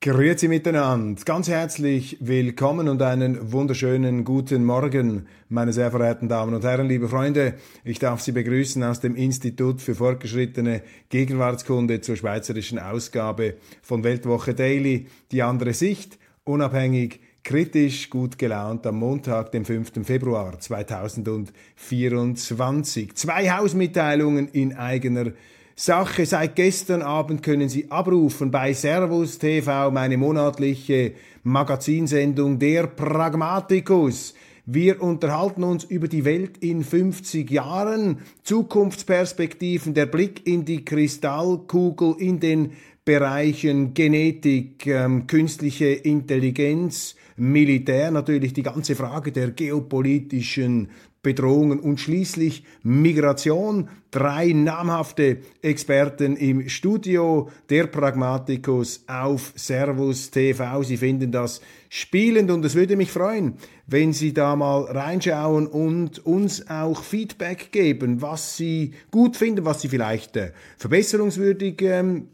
Grüezi miteinander, ganz herzlich willkommen und einen wunderschönen guten Morgen, meine sehr verehrten Damen und Herren, liebe Freunde. Ich darf Sie begrüßen aus dem Institut für fortgeschrittene Gegenwartskunde zur schweizerischen Ausgabe von Weltwoche Daily, die andere Sicht, unabhängig, kritisch, gut gelaunt am Montag, dem 5. Februar 2024. Zwei Hausmitteilungen in eigener Sache. Seit gestern Abend können Sie abrufen bei Servus TV meine monatliche Magazinsendung Der Pragmatikus. Wir unterhalten uns über die Welt in 50 Jahren, Zukunftsperspektiven, der Blick in die Kristallkugel in den Bereichen Genetik, ähm, künstliche Intelligenz, Militär, natürlich die ganze Frage der geopolitischen Bedrohungen und schließlich Migration. Drei namhafte Experten im Studio, der Pragmatikus auf Servus TV. Sie finden das spielend und es würde mich freuen, wenn Sie da mal reinschauen und uns auch Feedback geben, was Sie gut finden, was Sie vielleicht äh, verbesserungswürdig ähm,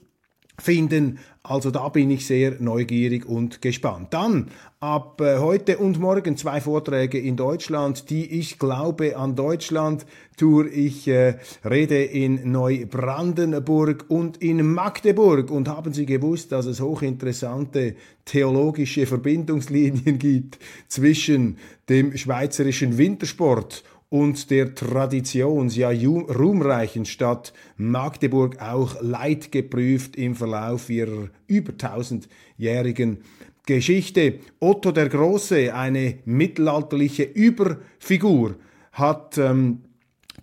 finden. Also da bin ich sehr neugierig und gespannt. Dann ab äh, heute und morgen zwei Vorträge in Deutschland, die ich glaube an Deutschland Tour. Ich äh, rede in Neubrandenburg und in Magdeburg. Und haben Sie gewusst, dass es hochinteressante theologische Verbindungslinien gibt zwischen dem schweizerischen Wintersport und der Traditions, ja ruhmreichen Stadt Magdeburg auch leidgeprüft im Verlauf ihrer über tausendjährigen Geschichte. Otto der Große, eine mittelalterliche Überfigur, hat ähm,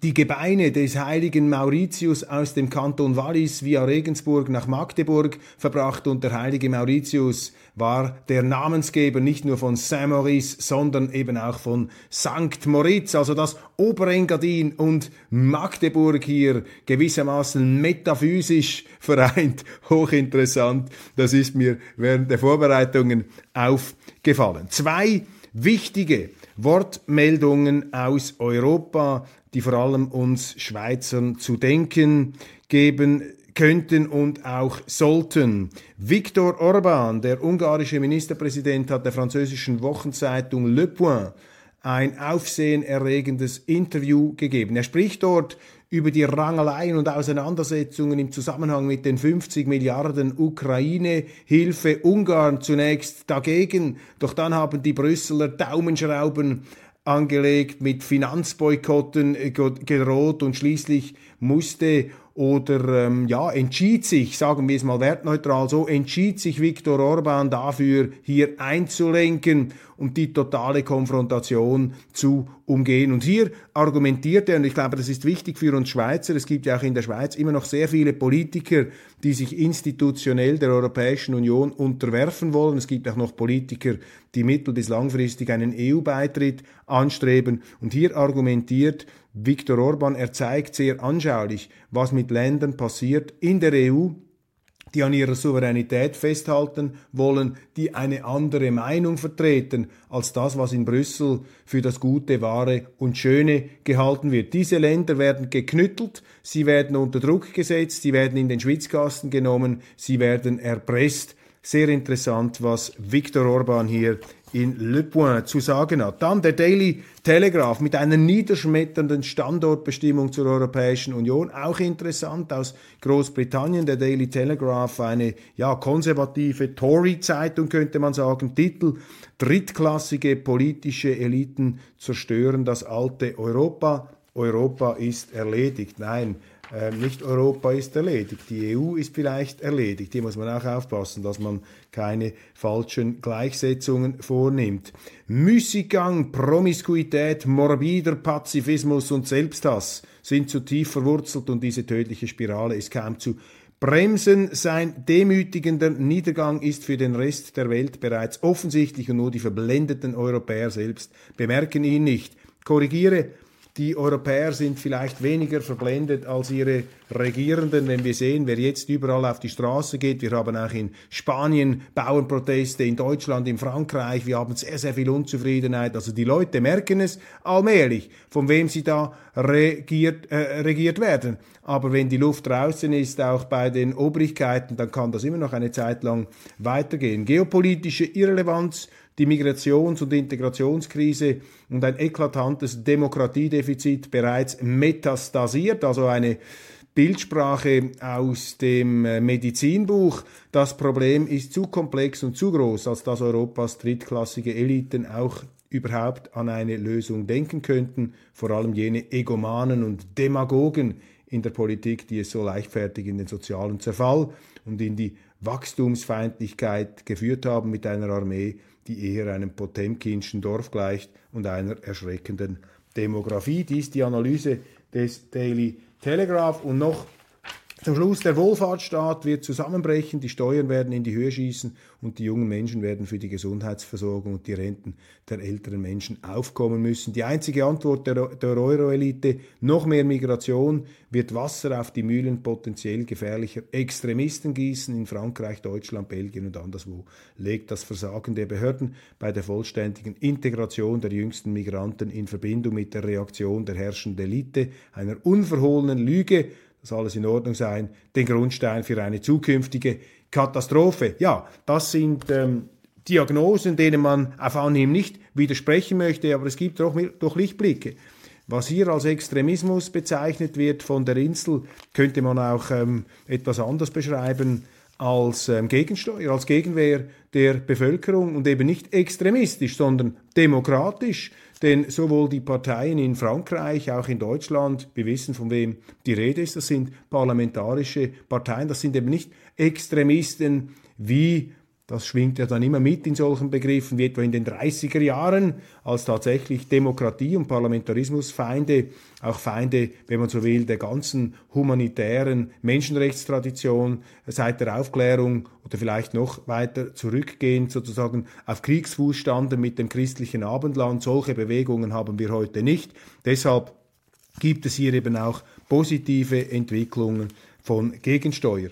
die Gebeine des heiligen Mauritius aus dem Kanton Wallis via Regensburg nach Magdeburg verbracht und der heilige Mauritius war der Namensgeber nicht nur von Saint-Maurice, sondern eben auch von St. Moritz, also das Oberengadin und Magdeburg hier gewissermaßen metaphysisch vereint. Hochinteressant, das ist mir während der Vorbereitungen aufgefallen. Zwei wichtige Wortmeldungen aus Europa, die vor allem uns Schweizern zu denken geben könnten und auch sollten. Viktor Orban, der ungarische Ministerpräsident, hat der französischen Wochenzeitung Le Point ein aufsehenerregendes Interview gegeben. Er spricht dort über die Rangeleien und Auseinandersetzungen im Zusammenhang mit den 50 Milliarden Ukraine-Hilfe. Ungarn zunächst dagegen, doch dann haben die Brüsseler Daumenschrauben angelegt, mit Finanzboykotten äh, gedroht und schließlich musste oder ähm, ja, entschied sich, sagen wir es mal wertneutral so, entschied sich Viktor Orban dafür, hier einzulenken und die totale Konfrontation zu umgehen. Und hier argumentiert er, und ich glaube, das ist wichtig für uns Schweizer, es gibt ja auch in der Schweiz immer noch sehr viele Politiker, die sich institutionell der Europäischen Union unterwerfen wollen. Es gibt auch noch Politiker, die mittel- bis langfristig einen EU-Beitritt anstreben. Und hier argumentiert Viktor Orban, er zeigt sehr anschaulich, was mit Ländern passiert in der EU, die an ihrer Souveränität festhalten wollen, die eine andere Meinung vertreten als das, was in Brüssel für das Gute, Wahre und Schöne gehalten wird. Diese Länder werden geknüttelt, sie werden unter Druck gesetzt, sie werden in den Schwitzkasten genommen, sie werden erpresst. Sehr interessant, was Viktor Orban hier in Le Point zu sagen hat. Dann der Daily Telegraph mit einer niederschmetternden Standortbestimmung zur Europäischen Union. Auch interessant aus Großbritannien. Der Daily Telegraph, eine ja, konservative Tory-Zeitung könnte man sagen. Titel Drittklassige politische Eliten zerstören das alte Europa. Europa ist erledigt. Nein, nicht Europa ist erledigt, die EU ist vielleicht erledigt. Hier muss man auch aufpassen, dass man keine falschen Gleichsetzungen vornimmt. Müßiggang, Promiskuität, morbider Pazifismus und Selbsthass sind zu tief verwurzelt und diese tödliche Spirale ist kaum zu bremsen. Sein demütigender Niedergang ist für den Rest der Welt bereits offensichtlich und nur die verblendeten Europäer selbst bemerken ihn nicht. Korrigiere, die Europäer sind vielleicht weniger verblendet als ihre Regierenden, wenn wir sehen, wer jetzt überall auf die Straße geht. Wir haben auch in Spanien Bauernproteste, in Deutschland, in Frankreich. Wir haben sehr, sehr viel Unzufriedenheit. Also die Leute merken es allmählich, von wem sie da regiert, äh, regiert werden. Aber wenn die Luft draußen ist, auch bei den Obrigkeiten, dann kann das immer noch eine Zeit lang weitergehen. Geopolitische Irrelevanz die Migrations- und Integrationskrise und ein eklatantes Demokratiedefizit bereits metastasiert, also eine Bildsprache aus dem äh, Medizinbuch. Das Problem ist zu komplex und zu groß, als dass Europas drittklassige Eliten auch überhaupt an eine Lösung denken könnten, vor allem jene Egomanen und Demagogen in der Politik, die es so leichtfertig in den sozialen Zerfall und in die Wachstumsfeindlichkeit geführt haben mit einer Armee, die eher einem Potemkinschen Dorf gleicht und einer erschreckenden Demografie. Dies die Analyse des Daily Telegraph und noch zum Schluss, der Wohlfahrtsstaat wird zusammenbrechen, die Steuern werden in die Höhe schießen und die jungen Menschen werden für die Gesundheitsversorgung und die Renten der älteren Menschen aufkommen müssen. Die einzige Antwort der, der Euro-Elite, noch mehr Migration, wird Wasser auf die Mühlen potenziell gefährlicher Extremisten gießen. In Frankreich, Deutschland, Belgien und anderswo legt das Versagen der Behörden bei der vollständigen Integration der jüngsten Migranten in Verbindung mit der Reaktion der herrschenden Elite, einer unverhohlenen Lüge, das alles in Ordnung sein, den Grundstein für eine zukünftige Katastrophe. Ja, das sind ähm, Diagnosen, denen man auf Anhieb nicht widersprechen möchte, aber es gibt doch, doch Lichtblicke. Was hier als Extremismus bezeichnet wird von der Insel, könnte man auch ähm, etwas anders beschreiben als ähm, Gegensteuer, als Gegenwehr der Bevölkerung und eben nicht extremistisch, sondern demokratisch. Denn sowohl die Parteien in Frankreich, auch in Deutschland, wir wissen, von wem die Rede ist, das sind parlamentarische Parteien, das sind eben nicht Extremisten wie das schwingt ja dann immer mit in solchen Begriffen, wie etwa in den 30er Jahren, als tatsächlich Demokratie und Parlamentarismus Feinde, auch Feinde, wenn man so will, der ganzen humanitären Menschenrechtstradition seit der Aufklärung oder vielleicht noch weiter zurückgehend sozusagen auf Kriegsfuß standen mit dem christlichen Abendland. Solche Bewegungen haben wir heute nicht. Deshalb gibt es hier eben auch positive Entwicklungen von Gegensteuer.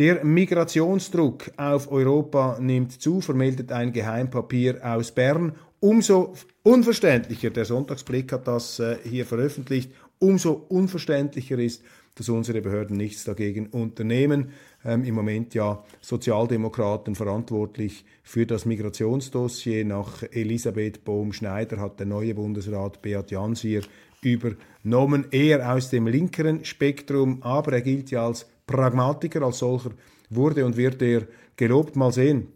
Der Migrationsdruck auf Europa nimmt zu, vermeldet ein Geheimpapier aus Bern. Umso unverständlicher, der Sonntagsblick hat das äh, hier veröffentlicht, umso unverständlicher ist, dass unsere Behörden nichts dagegen unternehmen. Ähm, Im Moment ja Sozialdemokraten verantwortlich für das Migrationsdossier. Nach Elisabeth Bohm-Schneider hat der neue Bundesrat Beat Jans hier übernommen. Er aus dem linkeren Spektrum, aber er gilt ja als Pragmatiker als solcher wurde und wird er gelobt. Mal sehen.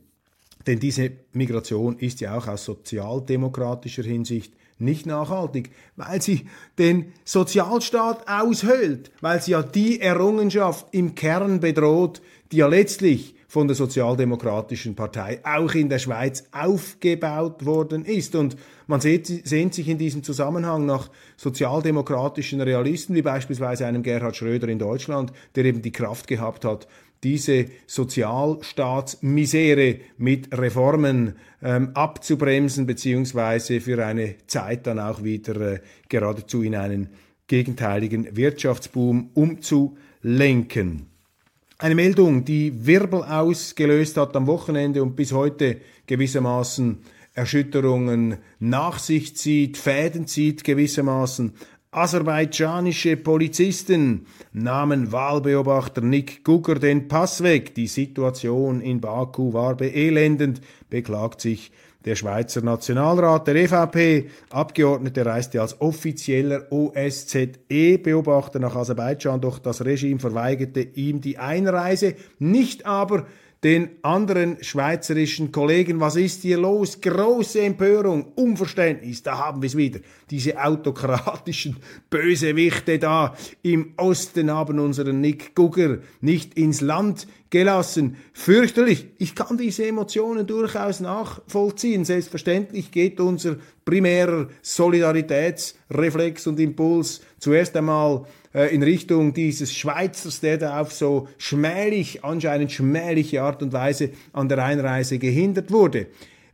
Denn diese Migration ist ja auch aus sozialdemokratischer Hinsicht nicht nachhaltig, weil sie den Sozialstaat aushöhlt, weil sie ja die Errungenschaft im Kern bedroht, die ja letztlich von der Sozialdemokratischen Partei auch in der Schweiz aufgebaut worden ist. Und man sehnt, sich in diesem Zusammenhang nach sozialdemokratischen Realisten, wie beispielsweise einem Gerhard Schröder in Deutschland, der eben die Kraft gehabt hat, diese Sozialstaatsmisere mit Reformen ähm, abzubremsen, beziehungsweise für eine Zeit dann auch wieder äh, geradezu in einen gegenteiligen Wirtschaftsboom umzulenken. Eine Meldung, die Wirbel ausgelöst hat am Wochenende und bis heute gewissermaßen Erschütterungen nach sich zieht, Fäden zieht gewissermaßen. Aserbaidschanische Polizisten nahmen Wahlbeobachter Nick Gugger den Pass weg. Die Situation in Baku war beelendend, beklagt sich der Schweizer Nationalrat, der EVP-Abgeordnete reiste als offizieller OSZE-Beobachter nach Aserbaidschan, doch das Regime verweigerte ihm die Einreise, nicht aber den anderen schweizerischen Kollegen, was ist hier los? Große Empörung, Unverständnis, da haben wir es wieder. Diese autokratischen Bösewichte da im Osten haben unseren Nick Gugger nicht ins Land gelassen. Fürchterlich. Ich kann diese Emotionen durchaus nachvollziehen. Selbstverständlich geht unser primärer Solidaritätsreflex und Impuls zuerst einmal in Richtung dieses Schweizers, der da auf so schmählich, anscheinend schmähliche Art und Weise an der Einreise gehindert wurde.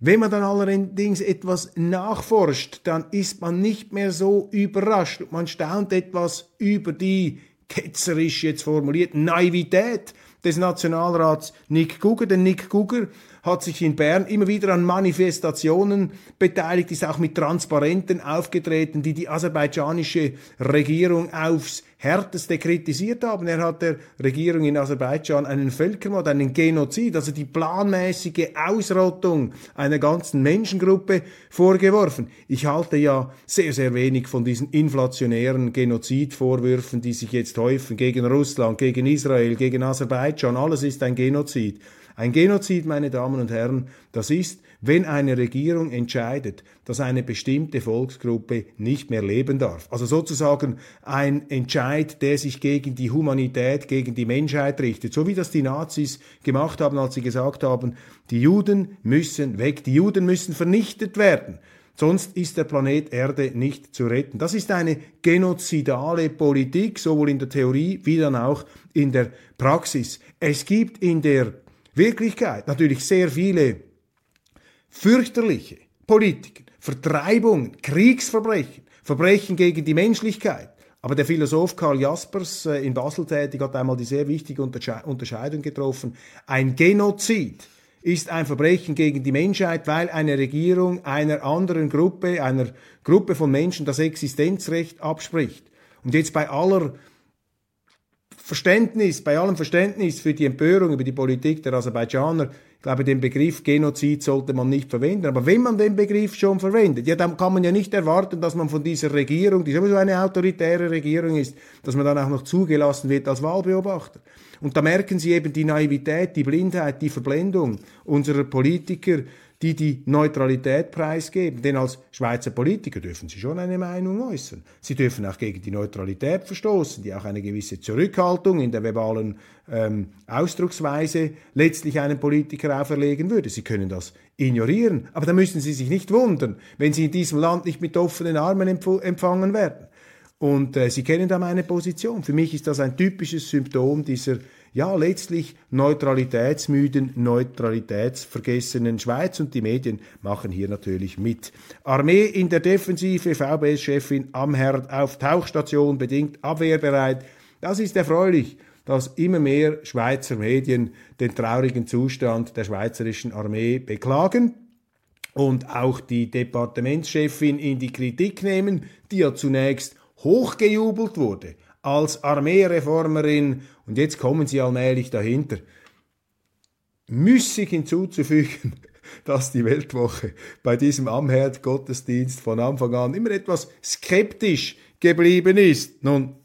Wenn man dann allerdings etwas nachforscht, dann ist man nicht mehr so überrascht. Man staunt etwas über die ketzerisch jetzt formuliert Naivität des Nationalrats Nick Gugger. Denn Nick Gugger hat sich in Bern immer wieder an Manifestationen beteiligt, ist auch mit Transparenten aufgetreten, die die aserbaidschanische Regierung aufs härteste kritisiert haben. Er hat der Regierung in Aserbaidschan einen Völkermord, einen Genozid, also die planmäßige Ausrottung einer ganzen Menschengruppe vorgeworfen. Ich halte ja sehr, sehr wenig von diesen inflationären Genozidvorwürfen, die sich jetzt häufen gegen Russland, gegen Israel, gegen Aserbaidschan. Alles ist ein Genozid. Ein Genozid, meine Damen und Herren, das ist, wenn eine Regierung entscheidet, dass eine bestimmte Volksgruppe nicht mehr leben darf. Also sozusagen ein Entscheid, der sich gegen die Humanität, gegen die Menschheit richtet. So wie das die Nazis gemacht haben, als sie gesagt haben, die Juden müssen weg, die Juden müssen vernichtet werden. Sonst ist der Planet Erde nicht zu retten. Das ist eine genozidale Politik, sowohl in der Theorie wie dann auch in der Praxis. Es gibt in der Wirklichkeit natürlich sehr viele fürchterliche Politiken, Vertreibungen, Kriegsverbrechen, Verbrechen gegen die Menschlichkeit. Aber der Philosoph Karl Jaspers äh, in Basel tätig hat einmal die sehr wichtige Unterscheidung getroffen. Ein Genozid ist ein Verbrechen gegen die Menschheit, weil eine Regierung einer anderen Gruppe, einer Gruppe von Menschen das Existenzrecht abspricht. Und jetzt bei aller Verständnis, bei allem Verständnis für die Empörung über die Politik der Aserbaidschaner, ich glaube, den Begriff Genozid sollte man nicht verwenden. Aber wenn man den Begriff schon verwendet, ja, dann kann man ja nicht erwarten, dass man von dieser Regierung, die sowieso eine autoritäre Regierung ist, dass man dann auch noch zugelassen wird als Wahlbeobachter. Und da merken Sie eben die Naivität, die Blindheit, die Verblendung unserer Politiker, die die Neutralität preisgeben. Denn als Schweizer Politiker dürfen sie schon eine Meinung äußern. Sie dürfen auch gegen die Neutralität verstoßen, die auch eine gewisse Zurückhaltung in der verbalen ähm, Ausdrucksweise letztlich einem Politiker auferlegen würde. Sie können das ignorieren, aber da müssen Sie sich nicht wundern, wenn Sie in diesem Land nicht mit offenen Armen empfangen werden. Und äh, Sie kennen da meine Position. Für mich ist das ein typisches Symptom dieser ja, letztlich neutralitätsmüden, neutralitätsvergessenen Schweiz und die Medien machen hier natürlich mit. Armee in der Defensive, VBS-Chefin am Herd auf Tauchstation, bedingt abwehrbereit. Das ist erfreulich dass immer mehr Schweizer Medien den traurigen Zustand der schweizerischen Armee beklagen und auch die Departementschefin in die Kritik nehmen, die ja zunächst hochgejubelt wurde als Armeereformerin und jetzt kommen sie allmählich dahinter. Müßig hinzuzufügen, dass die Weltwoche bei diesem Amherd-Gottesdienst von Anfang an immer etwas skeptisch geblieben ist. Nun,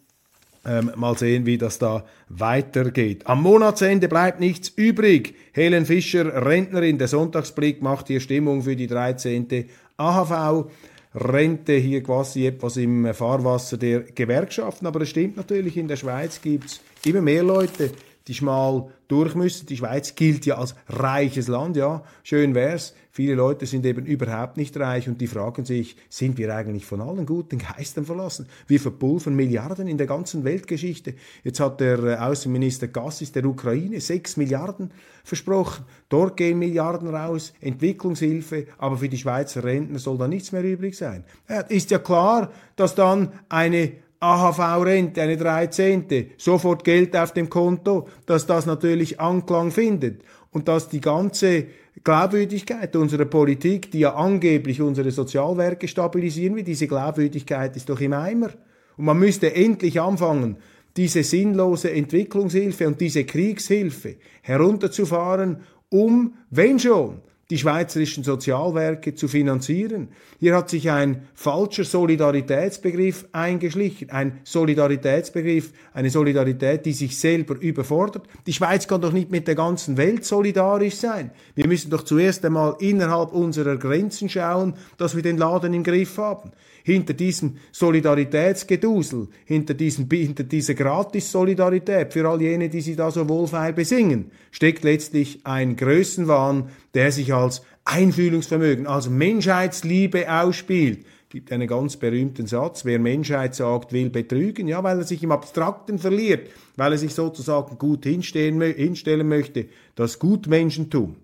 ähm, mal sehen, wie das da weitergeht. Am Monatsende bleibt nichts übrig. Helen Fischer, Rentnerin, der Sonntagsblick macht hier Stimmung für die 13. AHV. Rente hier quasi etwas im Fahrwasser der Gewerkschaften. Aber es stimmt natürlich, in der Schweiz gibt es immer mehr Leute, die schmal durch müssen. Die Schweiz gilt ja als reiches Land, ja, schön wär's. Viele Leute sind eben überhaupt nicht reich und die fragen sich, sind wir eigentlich von allen guten Geistern verlassen? Wir verpulvern Milliarden in der ganzen Weltgeschichte. Jetzt hat der äh, Außenminister Gassis der Ukraine sechs Milliarden versprochen. Dort gehen Milliarden raus, Entwicklungshilfe, aber für die Schweizer Rentner soll da nichts mehr übrig sein. Ja, ist ja klar, dass dann eine AHV-Rente, eine 13. sofort Geld auf dem Konto, dass das natürlich Anklang findet und dass die ganze Glaubwürdigkeit unserer Politik, die ja angeblich unsere Sozialwerke stabilisieren will, diese Glaubwürdigkeit ist doch im Eimer. Und man müsste endlich anfangen, diese sinnlose Entwicklungshilfe und diese Kriegshilfe herunterzufahren, um, wenn schon, die schweizerischen Sozialwerke zu finanzieren. Hier hat sich ein falscher Solidaritätsbegriff eingeschlichen, ein Solidaritätsbegriff, eine Solidarität, die sich selber überfordert. Die Schweiz kann doch nicht mit der ganzen Welt solidarisch sein. Wir müssen doch zuerst einmal innerhalb unserer Grenzen schauen, dass wir den Laden im Griff haben. Hinter diesem Solidaritätsgedusel, hinter, diesem, hinter dieser Gratis-Solidarität für all jene, die sie da so wohlfeil besingen, steckt letztlich ein Größenwahn, der sich als Einfühlungsvermögen, als Menschheitsliebe ausspielt. Es gibt einen ganz berühmten Satz, wer Menschheit sagt, will betrügen, ja, weil er sich im Abstrakten verliert, weil er sich sozusagen gut hinstellen, hinstellen möchte, das Gutmenschentum.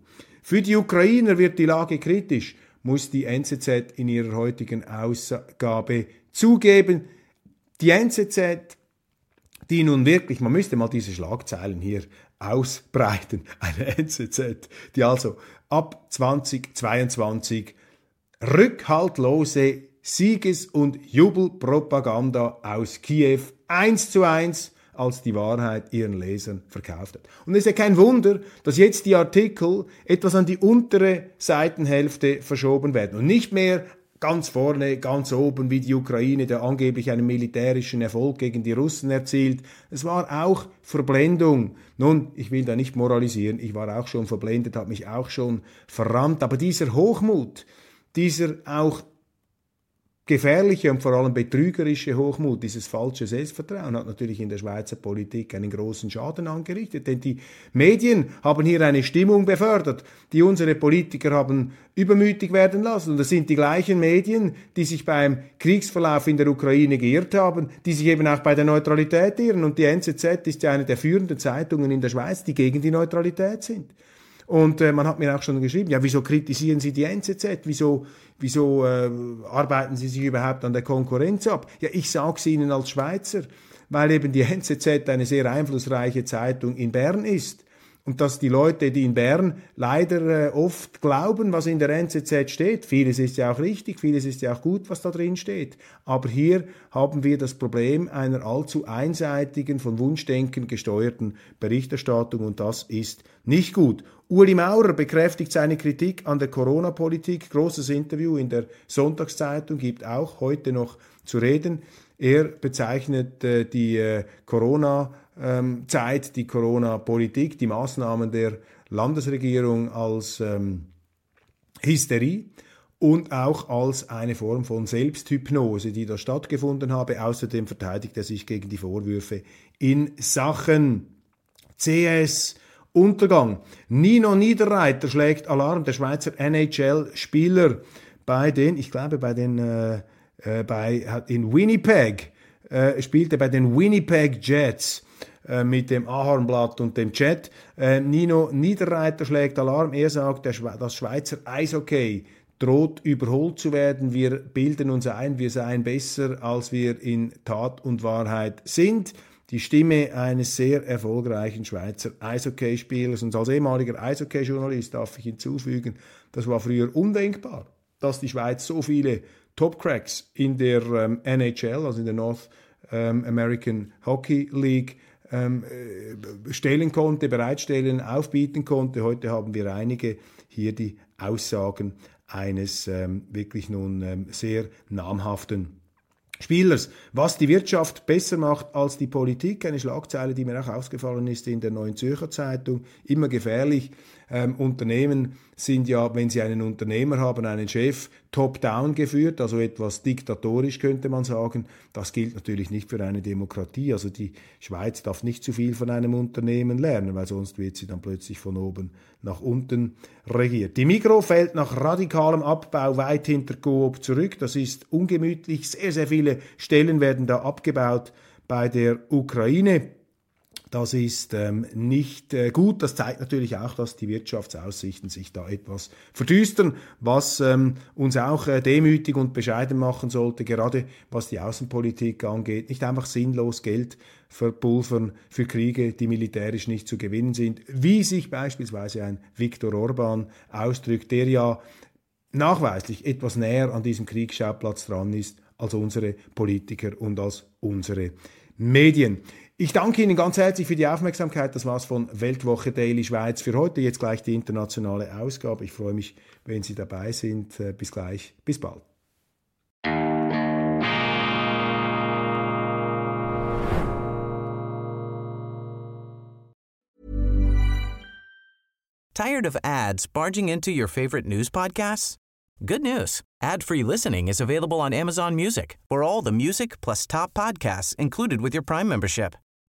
Für die Ukrainer wird die Lage kritisch, muss die NZZ in ihrer heutigen Ausgabe zugeben. Die NZZ, die nun wirklich, man müsste mal diese Schlagzeilen hier ausbreiten, eine NZZ, die also ab 2022 rückhaltlose Sieges- und Jubelpropaganda aus Kiew eins zu eins als die Wahrheit ihren Lesern verkauft hat. Und es ist ja kein Wunder, dass jetzt die Artikel etwas an die untere Seitenhälfte verschoben werden und nicht mehr ganz vorne, ganz oben, wie die Ukraine, der angeblich einen militärischen Erfolg gegen die Russen erzielt. Es war auch Verblendung. Nun, ich will da nicht moralisieren, ich war auch schon verblendet, habe mich auch schon verrannt, aber dieser Hochmut, dieser auch gefährliche und vor allem betrügerische Hochmut, dieses falsche Selbstvertrauen hat natürlich in der Schweizer Politik einen großen Schaden angerichtet, denn die Medien haben hier eine Stimmung befördert, die unsere Politiker haben übermütig werden lassen. Und das sind die gleichen Medien, die sich beim Kriegsverlauf in der Ukraine geirrt haben, die sich eben auch bei der Neutralität irren. Und die NZZ ist ja eine der führenden Zeitungen in der Schweiz, die gegen die Neutralität sind. Und äh, man hat mir auch schon geschrieben, ja, wieso kritisieren Sie die NZZ? Wieso, wieso äh, arbeiten Sie sich überhaupt an der Konkurrenz ab? Ja, ich sage es Ihnen als Schweizer, weil eben die NZZ eine sehr einflussreiche Zeitung in Bern ist und dass die Leute, die in Bern leider äh, oft glauben, was in der NZZ steht, vieles ist ja auch richtig, vieles ist ja auch gut, was da drin steht, aber hier haben wir das Problem einer allzu einseitigen, von Wunschdenken gesteuerten Berichterstattung und das ist nicht gut. Uli Maurer bekräftigt seine Kritik an der Corona-Politik. Großes Interview in der Sonntagszeitung gibt auch heute noch zu reden. Er bezeichnet äh, die äh, Corona ähm, die Corona-Politik, die Maßnahmen der Landesregierung als ähm, Hysterie und auch als eine Form von Selbsthypnose, die da stattgefunden habe. Außerdem verteidigt er sich gegen die Vorwürfe in Sachen CS. Untergang. Nino Niederreiter schlägt Alarm, der Schweizer NHL-Spieler bei den, ich glaube bei den, äh, äh, bei, in Winnipeg, äh, spielte bei den Winnipeg Jets. Äh, mit dem Ahornblatt und dem Chat. Äh, Nino Niederreiter schlägt Alarm. Er sagt, das Schweizer Eishockey droht überholt zu werden. Wir bilden uns ein, wir seien besser, als wir in Tat und Wahrheit sind. Die Stimme eines sehr erfolgreichen Schweizer Eishockeyspielers. Und als ehemaliger Eishockey-Journalist darf ich hinzufügen, das war früher undenkbar, dass die Schweiz so viele Top-Cracks in der ähm, NHL, also in der North ähm, American Hockey League, ähm, äh, stellen konnte, bereitstellen, aufbieten konnte. Heute haben wir einige hier die Aussagen eines ähm, wirklich nun ähm, sehr namhaften Spielers. Was die Wirtschaft besser macht als die Politik, eine Schlagzeile, die mir auch ausgefallen ist in der Neuen Zürcher Zeitung, immer gefährlich. Ähm, Unternehmen sind ja, wenn sie einen Unternehmer haben, einen Chef, top-down geführt, also etwas diktatorisch könnte man sagen. Das gilt natürlich nicht für eine Demokratie. Also die Schweiz darf nicht zu viel von einem Unternehmen lernen, weil sonst wird sie dann plötzlich von oben nach unten regiert. Die Mikro fällt nach radikalem Abbau weit hinter Coop zurück. Das ist ungemütlich. Sehr, sehr viele Stellen werden da abgebaut bei der Ukraine. Das ist ähm, nicht äh, gut. Das zeigt natürlich auch, dass die Wirtschaftsaussichten sich da etwas verdüstern, was ähm, uns auch äh, demütig und bescheiden machen sollte, gerade was die Außenpolitik angeht. Nicht einfach sinnlos Geld verpulvern für Kriege, die militärisch nicht zu gewinnen sind, wie sich beispielsweise ein Viktor Orban ausdrückt, der ja nachweislich etwas näher an diesem Kriegsschauplatz dran ist als unsere Politiker und als unsere Medien. Ich danke Ihnen ganz herzlich für die Aufmerksamkeit. Das war's von Weltwoche Daily Schweiz für heute. Jetzt gleich die internationale Ausgabe. Ich freue mich, wenn Sie dabei sind. Äh, bis gleich. Bis bald. Tired of ads barging into your favorite news podcasts? Good news. Ad-free listening is available on Amazon Music for all the music plus top podcasts included with your Prime membership.